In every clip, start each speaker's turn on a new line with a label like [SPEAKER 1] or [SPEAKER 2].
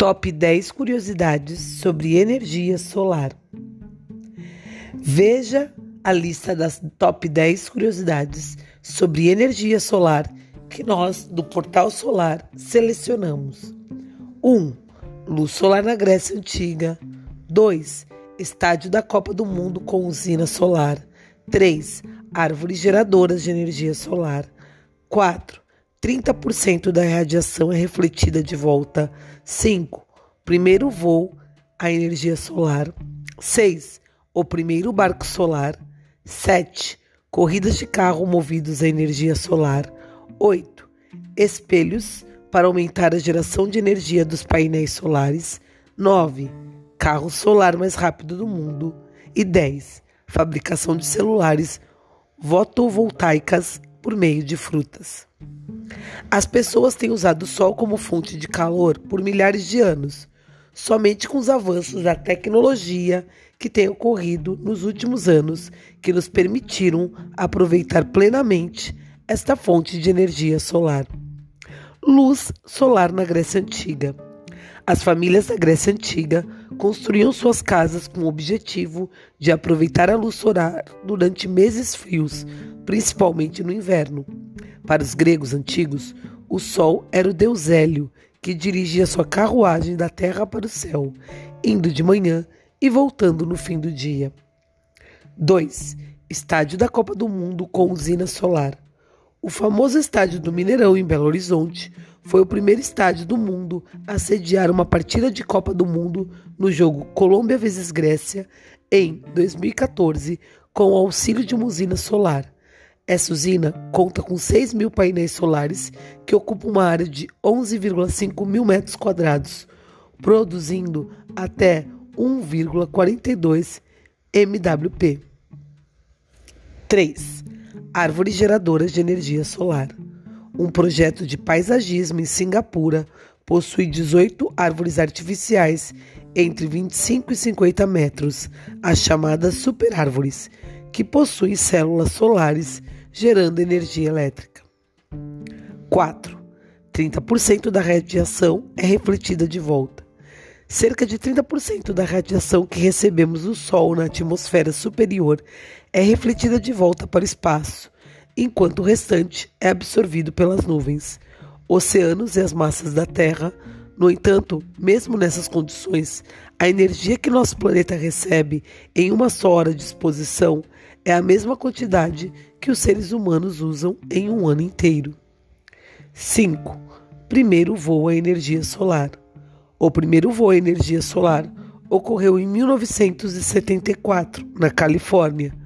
[SPEAKER 1] Top 10 curiosidades sobre energia solar. Veja a lista das top 10 curiosidades sobre energia solar que nós, do Portal Solar, selecionamos. 1. Um, luz solar na Grécia Antiga. 2. Estádio da Copa do Mundo com usina solar. 3. Árvores geradoras de energia solar. 4. 30% da radiação é refletida de volta. 5. Primeiro voo a energia solar. 6. O primeiro barco solar. 7. Corridas de carro movidos a energia solar. 8. Espelhos para aumentar a geração de energia dos painéis solares. 9. Carro solar mais rápido do mundo. E 10. Fabricação de celulares fotovoltaicas por meio de frutas. As pessoas têm usado o sol como fonte de calor por milhares de anos. Somente com os avanços da tecnologia que têm ocorrido nos últimos anos que nos permitiram aproveitar plenamente esta fonte de energia solar. Luz solar na Grécia Antiga. As famílias da Grécia Antiga construíam suas casas com o objetivo de aproveitar a luz solar durante meses frios, principalmente no inverno. Para os gregos antigos, o sol era o deus Hélio, que dirigia sua carruagem da terra para o céu, indo de manhã e voltando no fim do dia. 2. Estádio da Copa do Mundo com usina solar. O famoso estádio do Mineirão, em Belo Horizonte, foi o primeiro estádio do mundo a sediar uma partida de Copa do Mundo no jogo Colômbia vezes Grécia em 2014, com o auxílio de uma usina solar. Essa usina conta com 6 mil painéis solares que ocupam uma área de 11,5 mil metros quadrados, produzindo até 1,42 MWP. 3. Árvores geradoras de energia solar. Um projeto de paisagismo em Singapura possui 18 árvores artificiais entre 25 e 50 metros, as chamadas superárvores, que possuem células solares gerando energia elétrica. 4. 30% da radiação é refletida de volta. Cerca de 30% da radiação que recebemos do Sol na atmosfera superior é refletida de volta para o espaço, enquanto o restante é absorvido pelas nuvens, oceanos e as massas da Terra. No entanto, mesmo nessas condições, a energia que nosso planeta recebe em uma só hora de exposição é a mesma quantidade que os seres humanos usam em um ano inteiro. 5. Primeiro voo à energia solar. O primeiro voo à energia solar ocorreu em 1974, na Califórnia.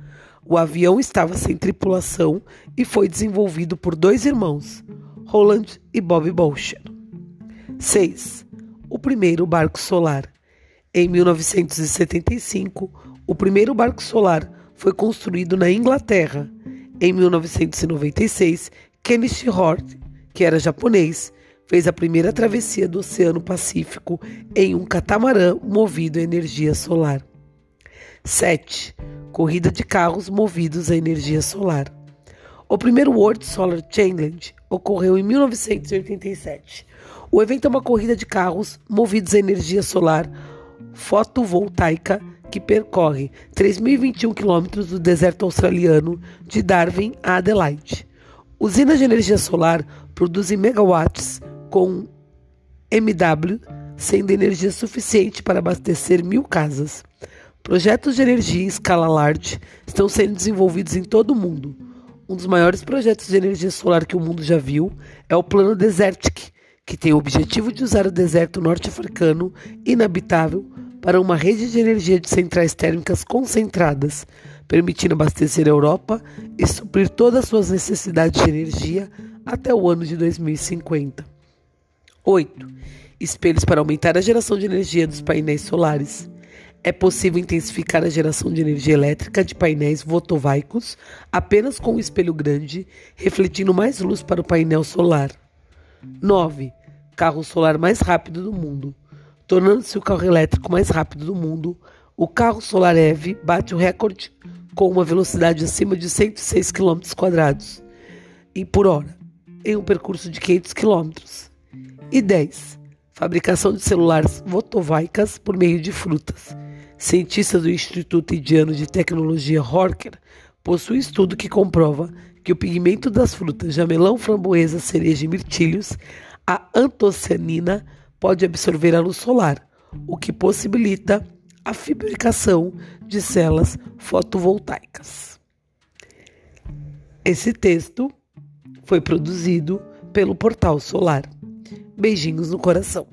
[SPEAKER 1] O avião estava sem tripulação e foi desenvolvido por dois irmãos, Roland e Bob Bolcher. 6. O primeiro barco solar. Em 1975, o primeiro barco solar foi construído na Inglaterra. Em 1996, Kenneth Hort, que era japonês, fez a primeira travessia do Oceano Pacífico em um catamarã movido a energia solar. 7. Corrida de carros movidos a energia solar. O primeiro World Solar Challenge ocorreu em 1987. O evento é uma corrida de carros movidos a energia solar fotovoltaica que percorre 3.021 quilômetros do deserto australiano de Darwin a Adelaide. Usinas de energia solar produzem megawatts com MW, sendo energia suficiente para abastecer mil casas. Projetos de energia em escala large estão sendo desenvolvidos em todo o mundo. Um dos maiores projetos de energia solar que o mundo já viu é o Plano Desertic, que tem o objetivo de usar o deserto norte-africano inabitável para uma rede de energia de centrais térmicas concentradas, permitindo abastecer a Europa e suprir todas as suas necessidades de energia até o ano de 2050. 8. Espelhos para aumentar a geração de energia dos painéis solares. É possível intensificar a geração de energia elétrica de painéis fotovoltaicos apenas com um espelho grande, refletindo mais luz para o painel solar. 9. Carro solar mais rápido do mundo. Tornando-se o carro elétrico mais rápido do mundo, o carro Solar EV bate o recorde com uma velocidade acima de 106 km e por hora, em um percurso de 500 km. E 10. fabricação de celulares fotovoltaicas por meio de frutas. Cientistas do Instituto Indiano de Tecnologia Horker possuem estudo que comprova que o pigmento das frutas jamelão, framboesa, cereja e mirtilhos, a antocianina, pode absorver a luz solar, o que possibilita a fabricação de células fotovoltaicas. Esse texto foi produzido pelo Portal Solar. Beijinhos no coração.